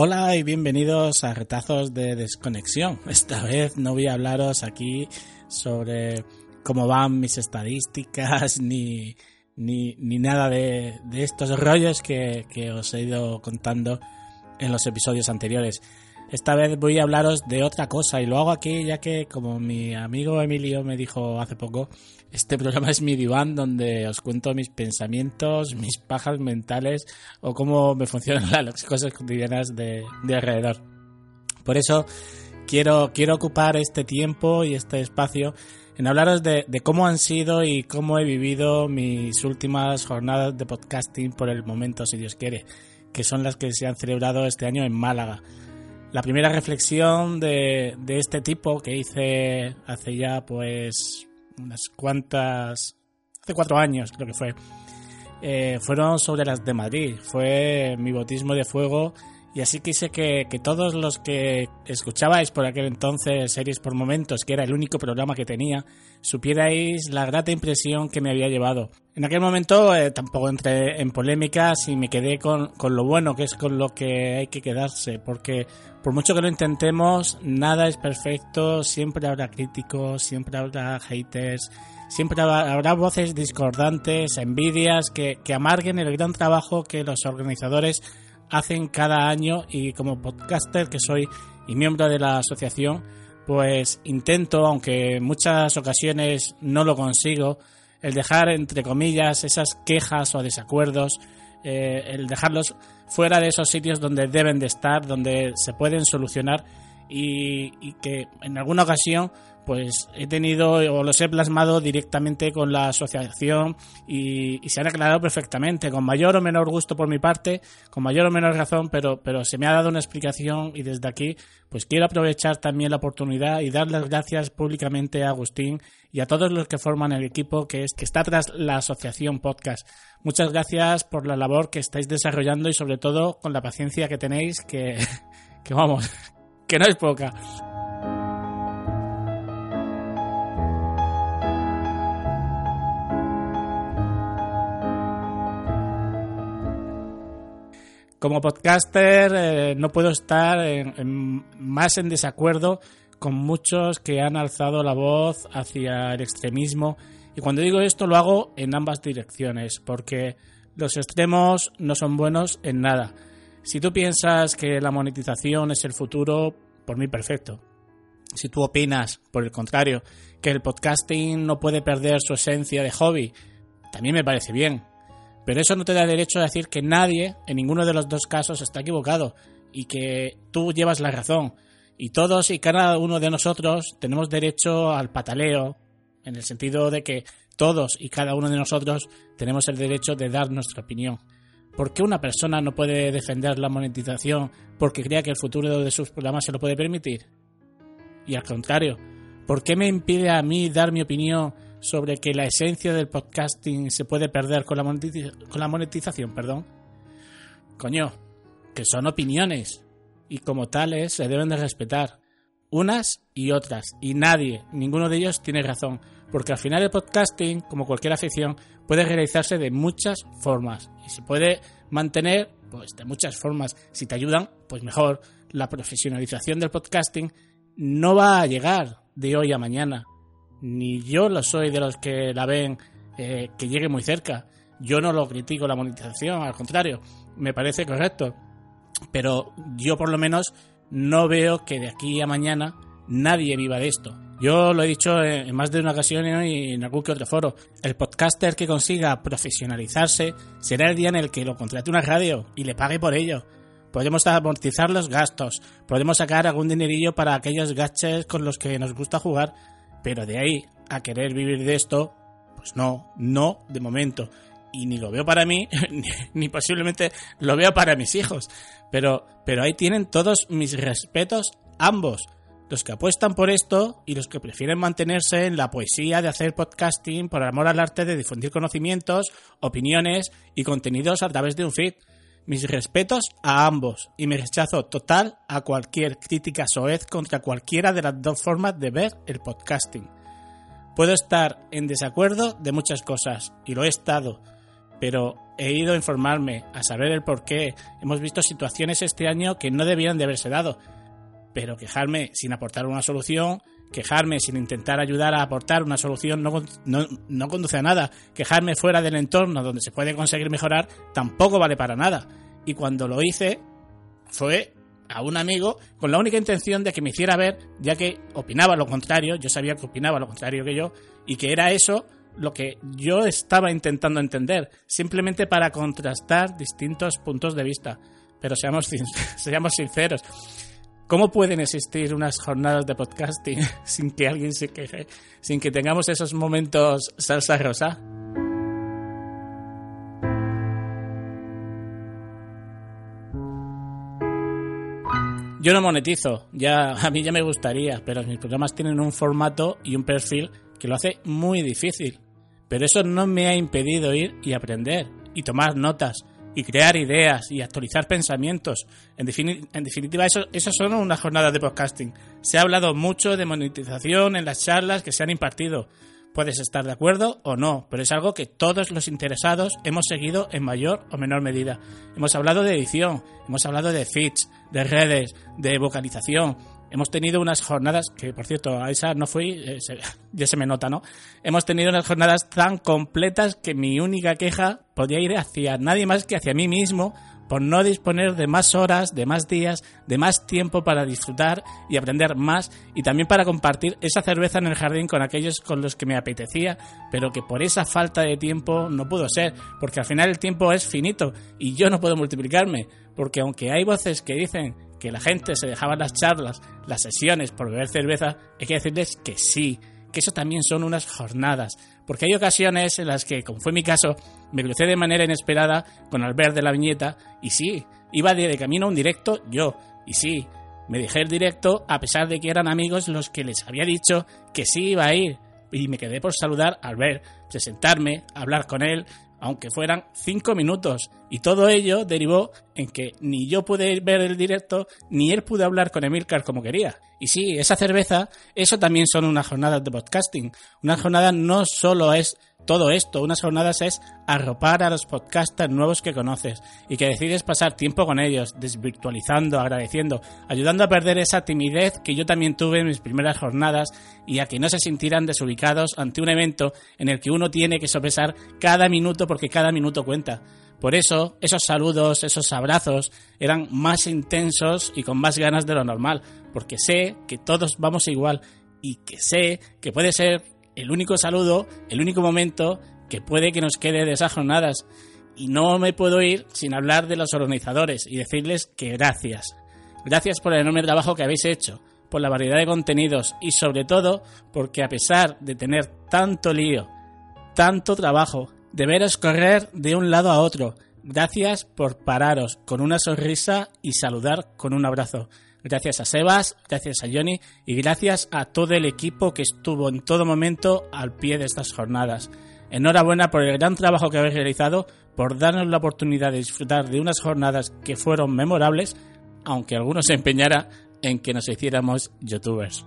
Hola y bienvenidos a Retazos de Desconexión. Esta vez no voy a hablaros aquí sobre cómo van mis estadísticas ni, ni, ni nada de, de, estos rollos que, que os he ido contando en los episodios anteriores. Esta vez voy a hablaros de otra cosa y lo hago aquí ya que como mi amigo Emilio me dijo hace poco, este programa es mi diván donde os cuento mis pensamientos, mis pajas mentales o cómo me funcionan las cosas cotidianas de, de alrededor. Por eso quiero, quiero ocupar este tiempo y este espacio en hablaros de, de, cómo han sido y cómo he vivido mis últimas jornadas de podcasting por el momento, si Dios quiere, que son las que se han celebrado este año en Málaga. La primera reflexión de, de este tipo que hice hace ya pues unas cuantas, hace cuatro años creo que fue, eh, fueron sobre las de Madrid. Fue mi bautismo de fuego y así quise que, que, todos los que escuchabais por aquel entonces Series por Momentos, que era el único programa que tenía, supierais la grata impresión que me había llevado. En aquel momento eh, tampoco entré en polémicas y me quedé con, con, lo bueno, que es con lo que hay que quedarse, porque por mucho que lo intentemos, nada es perfecto, siempre habrá críticos, siempre habrá haters, siempre habrá voces discordantes, envidias que, que amarguen el gran trabajo que los organizadores hacen cada año y como podcaster que soy y miembro de la asociación, pues intento, aunque en muchas ocasiones no lo consigo, el dejar entre comillas esas quejas o desacuerdos, eh, el dejarlos fuera de esos sitios donde deben de estar, donde se pueden solucionar y, y que en alguna ocasión pues he tenido o los he plasmado directamente con la asociación y, se han aclarado perfectamente, con mayor o menor gusto por mi parte, con mayor o menor razón, pero, pero se me ha dado una explicación y desde aquí pues quiero aprovechar también la oportunidad y dar las gracias públicamente a Agustín y a todos los que forman el equipo que, es, que está tras la asociación podcast. Muchas gracias por la labor que estáis desarrollando y sobre todo con la paciencia que tenéis que, que vamos, que no es poca. Como podcaster eh, no puedo estar más en desacuerdo con muchos que han alzado la voz hacia el extremismo. Y cuando digo esto lo hago en ambas direcciones, porque los extremos no son buenos en nada. Si tú piensas que la monetización es el futuro, por mí perfecto. Si tú opinas, por el contrario, que el podcasting no puede perder su esencia de hobby, también me parece bien. Pero eso no te da derecho a decir que nadie, en ninguno de los dos casos, está equivocado y que tú llevas la razón. Y todos y cada uno de nosotros tenemos derecho al pataleo, en el sentido de que todos y cada uno de nosotros tenemos el derecho de dar nuestra opinión. ¿Por qué una persona no puede defender la monetización porque crea que el futuro de sus programas se lo puede permitir? Y al contrario, ¿por qué me impide a mí dar mi opinión sobre que la esencia del podcasting se puede perder con la, monetiz con la monetización, perdón. Coño, que son opiniones y como tales se deben de respetar unas y otras y nadie, ninguno de ellos tiene razón, porque al final el podcasting, como cualquier afición, puede realizarse de muchas formas y se puede mantener pues de muchas formas. Si te ayudan, pues mejor. La profesionalización del podcasting no va a llegar de hoy a mañana ni yo lo soy de los que la ven eh, que llegue muy cerca. Yo no lo critico la monetización, al contrario, me parece correcto. Pero yo por lo menos no veo que de aquí a mañana nadie viva de esto. Yo lo he dicho en más de una ocasión y en algún que otro foro. El podcaster que consiga profesionalizarse será el día en el que lo contrate una radio y le pague por ello. Podemos amortizar los gastos, podemos sacar algún dinerillo para aquellos gadgets con los que nos gusta jugar, pero de ahí a querer vivir de esto, pues no, no de momento. Y ni lo veo para mí, ni, posiblemente lo veo para mis hijos. Pero, pero ahí tienen todos mis respetos, ambos. Los que apuestan por esto y los que prefieren mantenerse en la poesía de hacer podcasting por amor al arte de difundir conocimientos, opiniones y contenidos a través de un feed. Mis respetos a ambos y mi rechazo total a cualquier crítica soez contra cualquiera de las dos formas de ver el podcasting. Puedo estar en desacuerdo de muchas cosas, y lo he estado, pero he ido a informarme, a saber el por qué. Hemos visto situaciones este año que no debían de haberse dado. Pero quejarme sin aportar una solución, quejarme sin intentar ayudar a aportar una solución no, no, conduce a nada. Quejarme fuera del entorno donde se puede conseguir mejorar tampoco vale para nada. Y cuando lo hice fue a un amigo con la única intención de que me hiciera ver, ya que opinaba lo contrario, yo sabía que opinaba lo contrario que yo, y que era eso lo que yo estaba intentando entender, simplemente para contrastar distintos puntos de vista. Pero seamos, seamos sinceros, ¿cómo pueden existir unas jornadas de podcasting sin que alguien se queje, sin que tengamos esos momentos salsa rosa? Yo no monetizo, ya a mí ya me gustaría, pero mis programas tienen un formato y un perfil que lo hace muy difícil. Pero eso no me ha impedido ir y aprender, y tomar notas, y crear ideas, y actualizar pensamientos. En, definitiva, eso, eso son unas jornadas de podcasting. Se ha hablado mucho de monetización en las charlas que se han impartido. Puedes estar de acuerdo o no, pero es algo que todos los interesados hemos seguido en mayor o menor medida. Hemos hablado de edición, hemos hablado de feeds, de redes, de vocalización, Hemos tenido unas jornadas, que por cierto, a esa no fui, eh, ya se me nota, ¿no? Hemos tenido unas jornadas tan completas que mi única queja podía ir hacia nadie más que hacia mí mismo por no disponer de más horas, de más días, de más tiempo para disfrutar y aprender más y también para compartir esa cerveza en el jardín con aquellos con los que me apetecía, pero que por esa falta de tiempo no pudo ser, porque al final el tiempo es finito y yo no puedo multiplicarme, porque aunque hay voces que dicen que la gente se dejaba las charlas, las sesiones por beber cerveza, hay que decirles que sí, que eso también son unas jornadas, porque hay ocasiones en las que, como fue mi caso, me crucé de manera inesperada con Albert de la viñeta y sí, iba de, camino a un directo yo, y sí, me dejé el directo a pesar de que eran amigos los que les había dicho que sí iba a ir, y me quedé por saludar a Albert, presentarme, hablar con él, aunque fueran cinco minutos. Y todo ello derivó en que ni yo pude ver el directo, ni él pudo hablar con Emilcar como quería. Y sí, esa cerveza, eso también son unas jornadas de podcasting. Una jornada no solo es todo esto, unas jornadas es arropar a los podcasters nuevos que conoces y que decides pasar tiempo con ellos, desvirtualizando, agradeciendo, ayudando a perder esa timidez que yo también tuve en mis primeras jornadas y a que no se sintieran desubicados ante un evento en el que uno tiene que sopesar cada minuto porque cada minuto cuenta. Por eso, esos saludos, esos abrazos eran más intensos y con más ganas de lo normal, porque sé que todos vamos igual y que sé que puede ser el único saludo, el único momento que puede que nos quede de. Y no me puedo ir sin hablar de los organizadores y decirles que gracias. Gracias por el enorme trabajo que habéis hecho, por la variedad de contenidos y sobre todo porque a pesar de tener tanto lío, tanto trabajo, deberos correr de un lado a otro, gracias por pararos con una sonrisa y saludar con un abrazo. Gracias a Sebas, gracias a Johnny y gracias a todo el equipo que estuvo en todo momento al pie de estas jornadas. Enhorabuena por el gran trabajo que habéis realizado, por darnos la oportunidad de disfrutar de unas jornadas que fueron memorables, aunque algunos se empeñara en que nos hiciéramos youtubers.